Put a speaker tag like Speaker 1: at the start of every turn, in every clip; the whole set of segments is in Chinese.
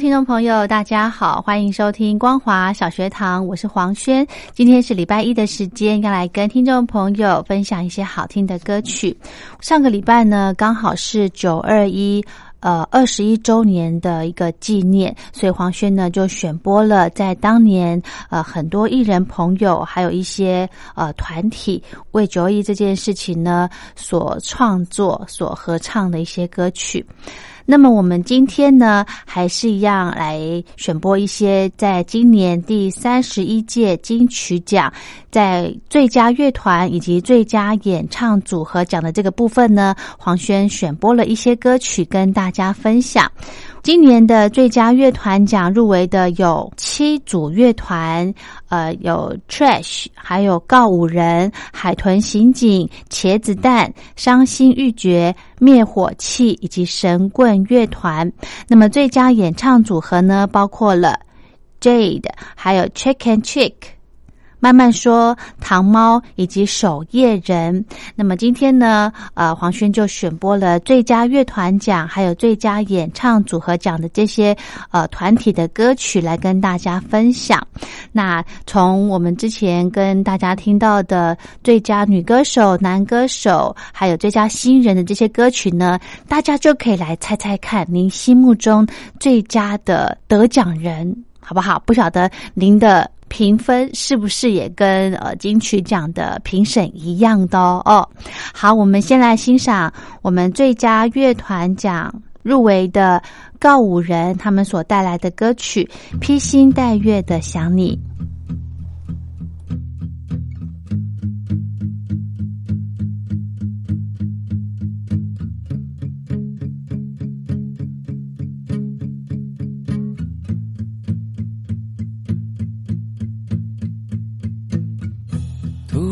Speaker 1: 听众朋友，大家好，欢迎收听光华小学堂，我是黄轩。今天是礼拜一的时间，要来跟听众朋友分享一些好听的歌曲。上个礼拜呢，刚好是九二一呃二十一周年的一个纪念，所以黄轩呢就选播了在当年呃很多艺人朋友，还有一些呃团体为九二一这件事情呢所创作、所合唱的一些歌曲。那么我们今天呢，还是一样来选播一些在今年第三十一届金曲奖在最佳乐团以及最佳演唱组合奖的这个部分呢，黄轩选播了一些歌曲跟大家分享。今年的最佳乐团奖入围的有七组乐团，呃，有 Trash，还有告五人、海豚刑警、茄子蛋、伤心欲绝、灭火器以及神棍乐团。那么最佳演唱组合呢，包括了 Jade，还有 Chicken Chick。慢慢说，糖猫以及守夜人。那么今天呢，呃，黄轩就选播了最佳乐团奖，还有最佳演唱组合奖的这些呃团体的歌曲来跟大家分享。那从我们之前跟大家听到的最佳女歌手、男歌手，还有最佳新人的这些歌曲呢，大家就可以来猜猜看，您心目中最佳的得奖人好不好？不晓得您的。评分是不是也跟呃金曲奖的评审一样的哦？好，我们先来欣赏我们最佳乐团奖入围的告五人他们所带来的歌曲《披星戴月的想你》。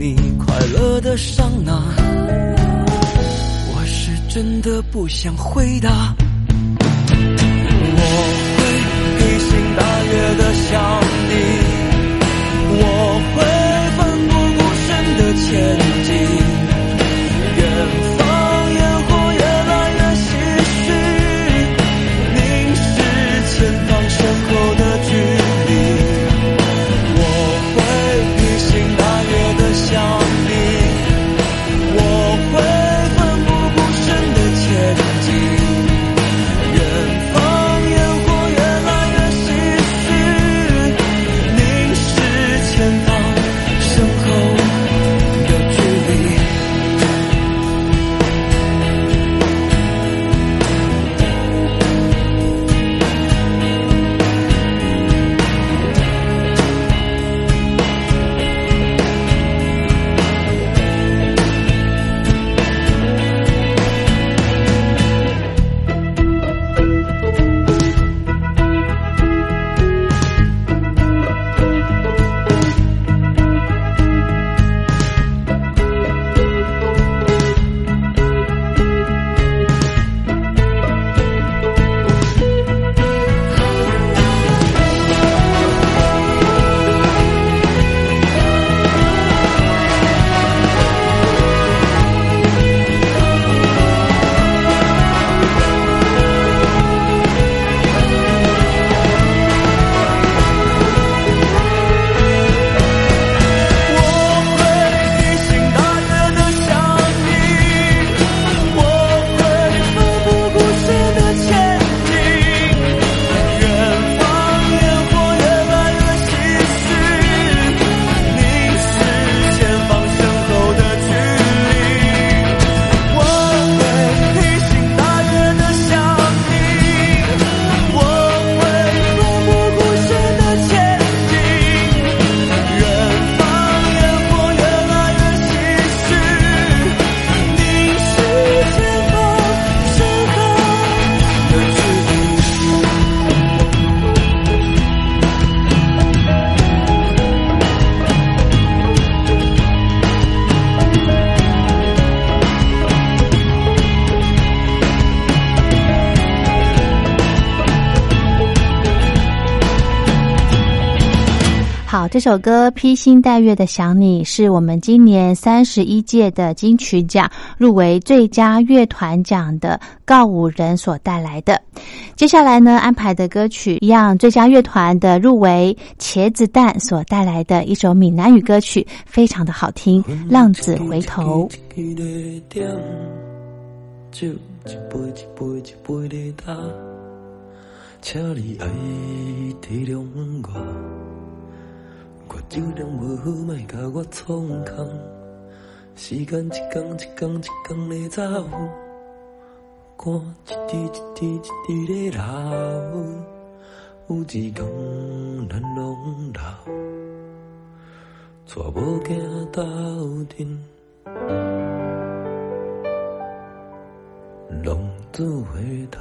Speaker 2: 你快乐的上，那，我是真的不想回答。我会披星戴月的想
Speaker 1: 这首歌《披星戴月的想你》是我们今年三十一届的金曲奖入围最佳乐团奖的告五人所带来的。接下来呢，安排的歌曲一样，最佳乐团的入围茄子蛋所带来的一首闽南语歌曲，非常的好听，《浪子回头》。
Speaker 2: 酒量无好，莫甲我创空。时间一天一天一天的走，汗一滴一滴一滴的流。有一天咱拢老，带某囝斗阵，浪子回头。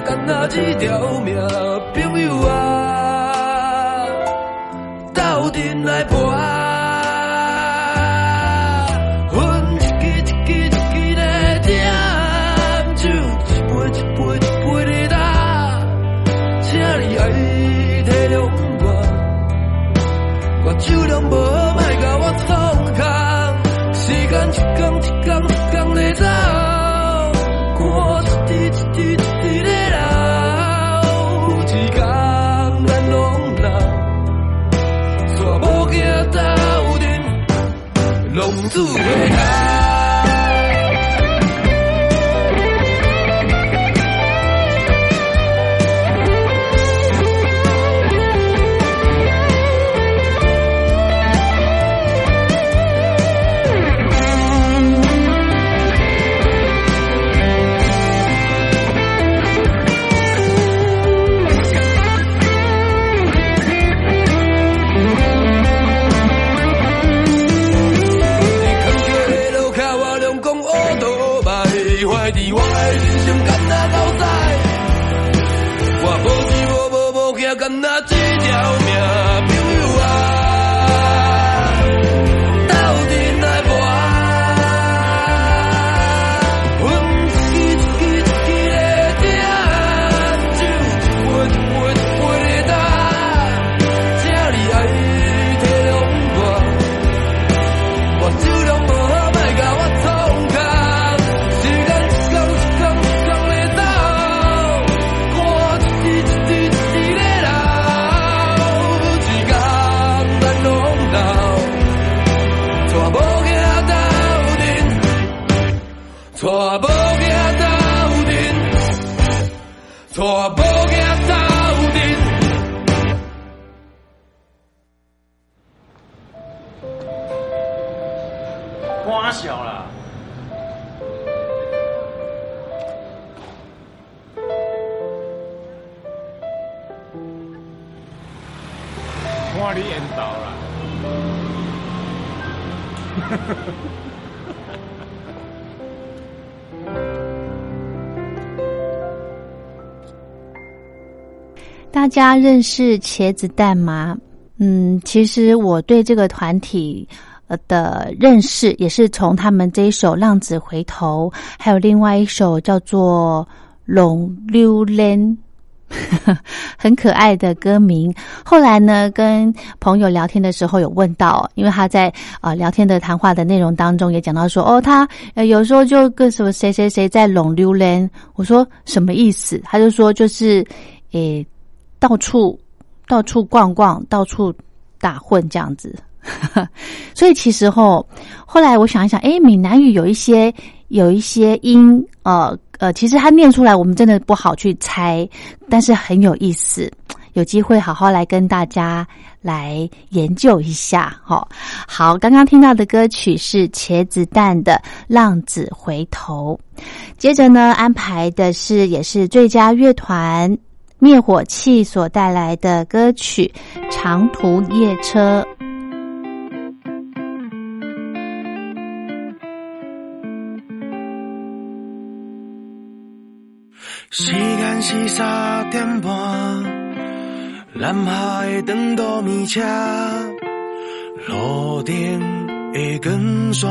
Speaker 2: 干那一条命，朋友啊，
Speaker 3: 斗阵来。阵，
Speaker 1: 大家认识茄子蛋吗？嗯，其实我对这个团体的认识也是从他们这一首《浪子回头》，还有另外一首叫做《龙溜莲》。很可爱的歌名。后来呢，跟朋友聊天的时候有问到，因为他在啊、聊天的谈话的内容当中也讲到说，哦，他呃有时候就跟什么谁谁谁在拢溜莲。我说什么意思？他就说就是，诶，到处到处逛逛，到处打混这样子。所以其实吼，后来我想一想，诶，闽南语有一些有一些音，呃呃，其实它念出来我们真的不好去猜，但是很有意思。有机会好好来跟大家来研究一下，哈。好，刚刚听到的歌曲是茄子蛋的《浪子回头》，接着呢安排的是也是最佳乐团灭火器所带来的歌曲《长途夜车》。
Speaker 3: 时间是三点半，南下的长途米车，路顶的光线，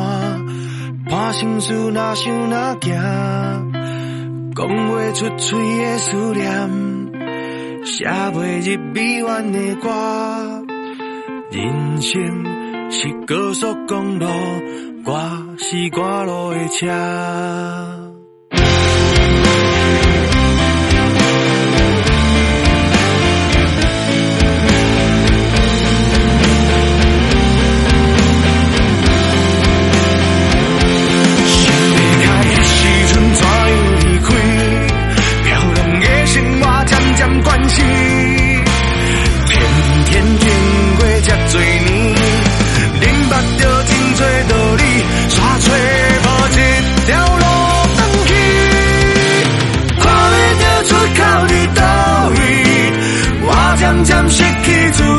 Speaker 3: 伴心事哪想哪行，讲袂出嘴的思念，写袂入美怨的歌，人生是高速公路，我是赶路的车。我渐渐失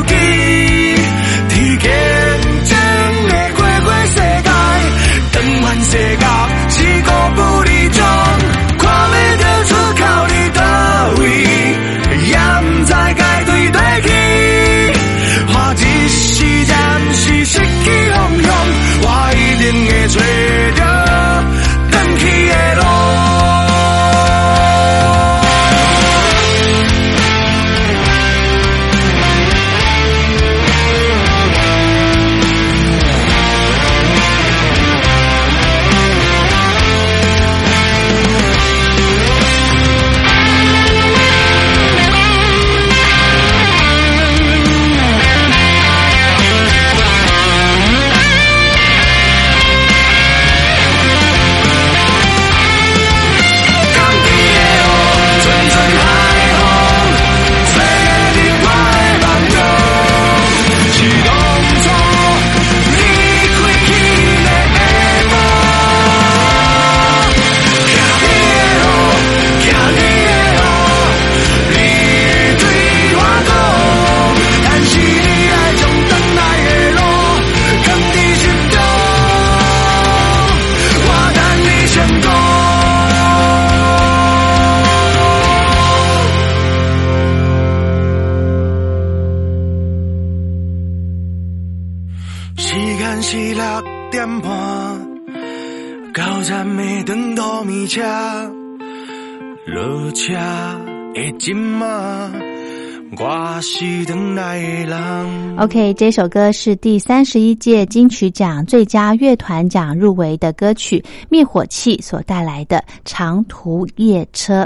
Speaker 1: OK，这首歌是第三十一届金曲奖最佳乐团奖入围的歌曲，灭火器所带来的《长途夜车》。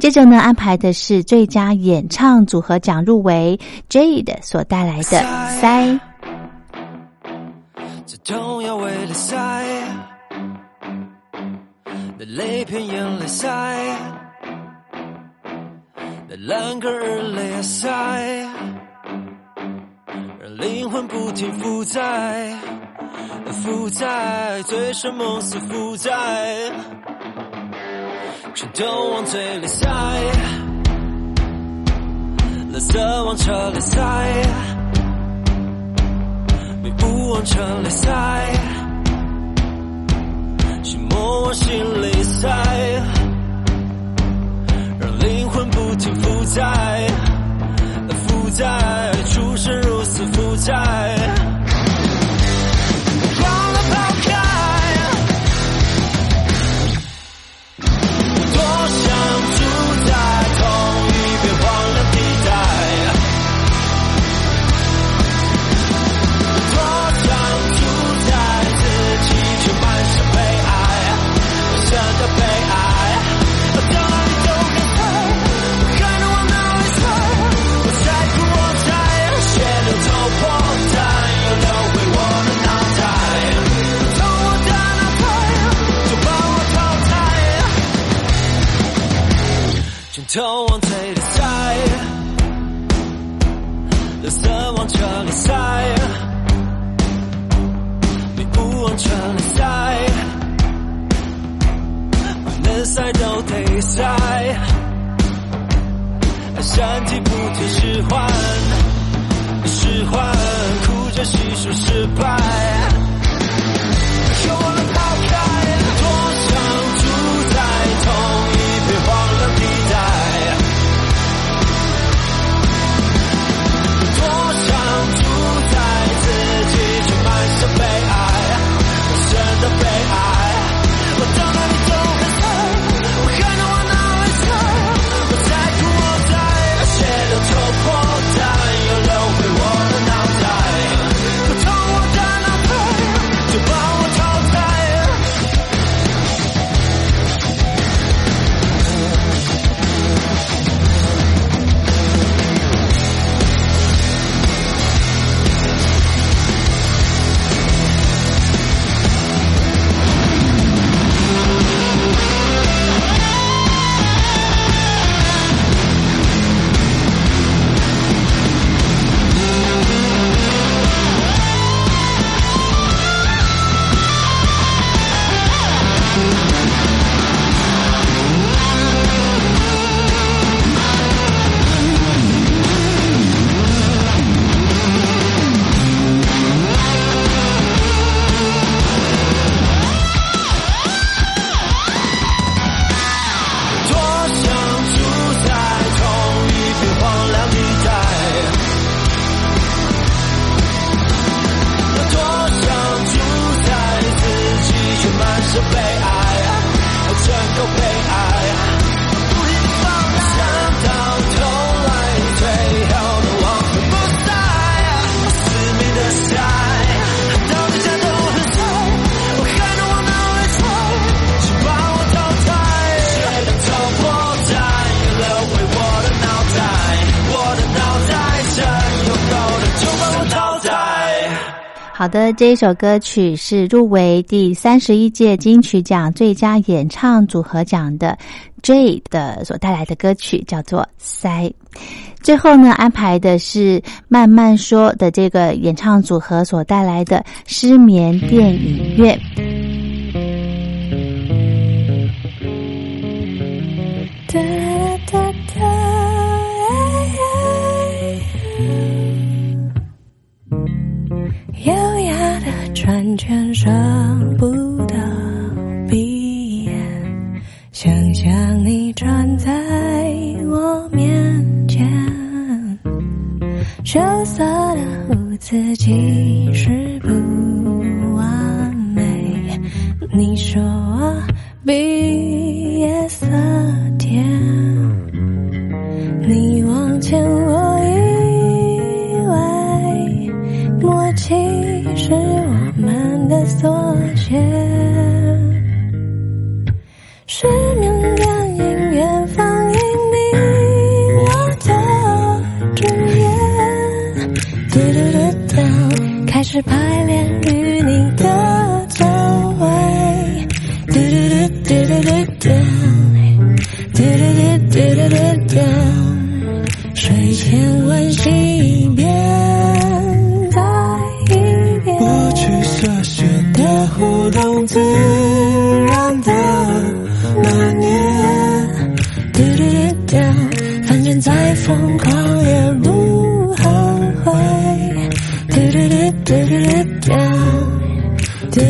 Speaker 1: 接着呢，安排的是最佳演唱组合奖入围 Jade 所带来的《塞》。
Speaker 4: 这痛要为了晒，那泪偏眼泪晒，那两个人泪塞，让灵魂不停负载，负载醉生梦死负载，全都往嘴里塞，垃圾往车里塞。被不往车里塞，寂寞往心里塞，让灵魂不停负载，在出生入死负债，哭着细数失败，
Speaker 1: 好的，这一首歌曲是入围第三十一届金曲奖最佳演唱组合奖的 J 的所带来的歌曲，叫做《塞》。最后呢，安排的是慢慢说的这个演唱组合所带来的《失眠电影院》。
Speaker 5: 哒哒哒优雅的转圈舍不得闭眼，想象你站在我面前，羞涩的胡子其实不
Speaker 6: 完美，你说我。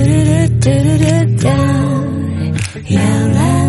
Speaker 6: do do do do down
Speaker 5: yeah. life.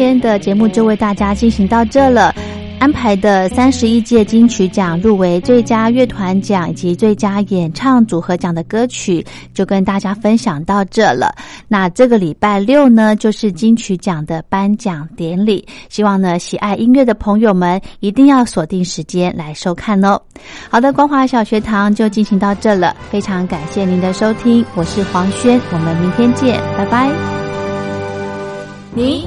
Speaker 5: 今天的节目就为大家进行到这了。安排的三十一届金曲奖入围最佳乐团奖以及最佳演唱组合奖的歌曲，就跟大家分享到这了。那这个礼拜六呢，就是金曲奖的颁奖典礼，希望呢喜爱音乐的朋友们一定要锁定时间来收看哦。好的，光华小学堂就进行到这了，非常感谢您的收听，我是黄轩，我们明天见，拜拜。
Speaker 7: 你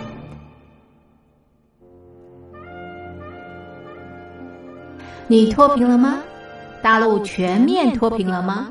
Speaker 7: 你脱贫了吗？大陆全面脱贫了吗？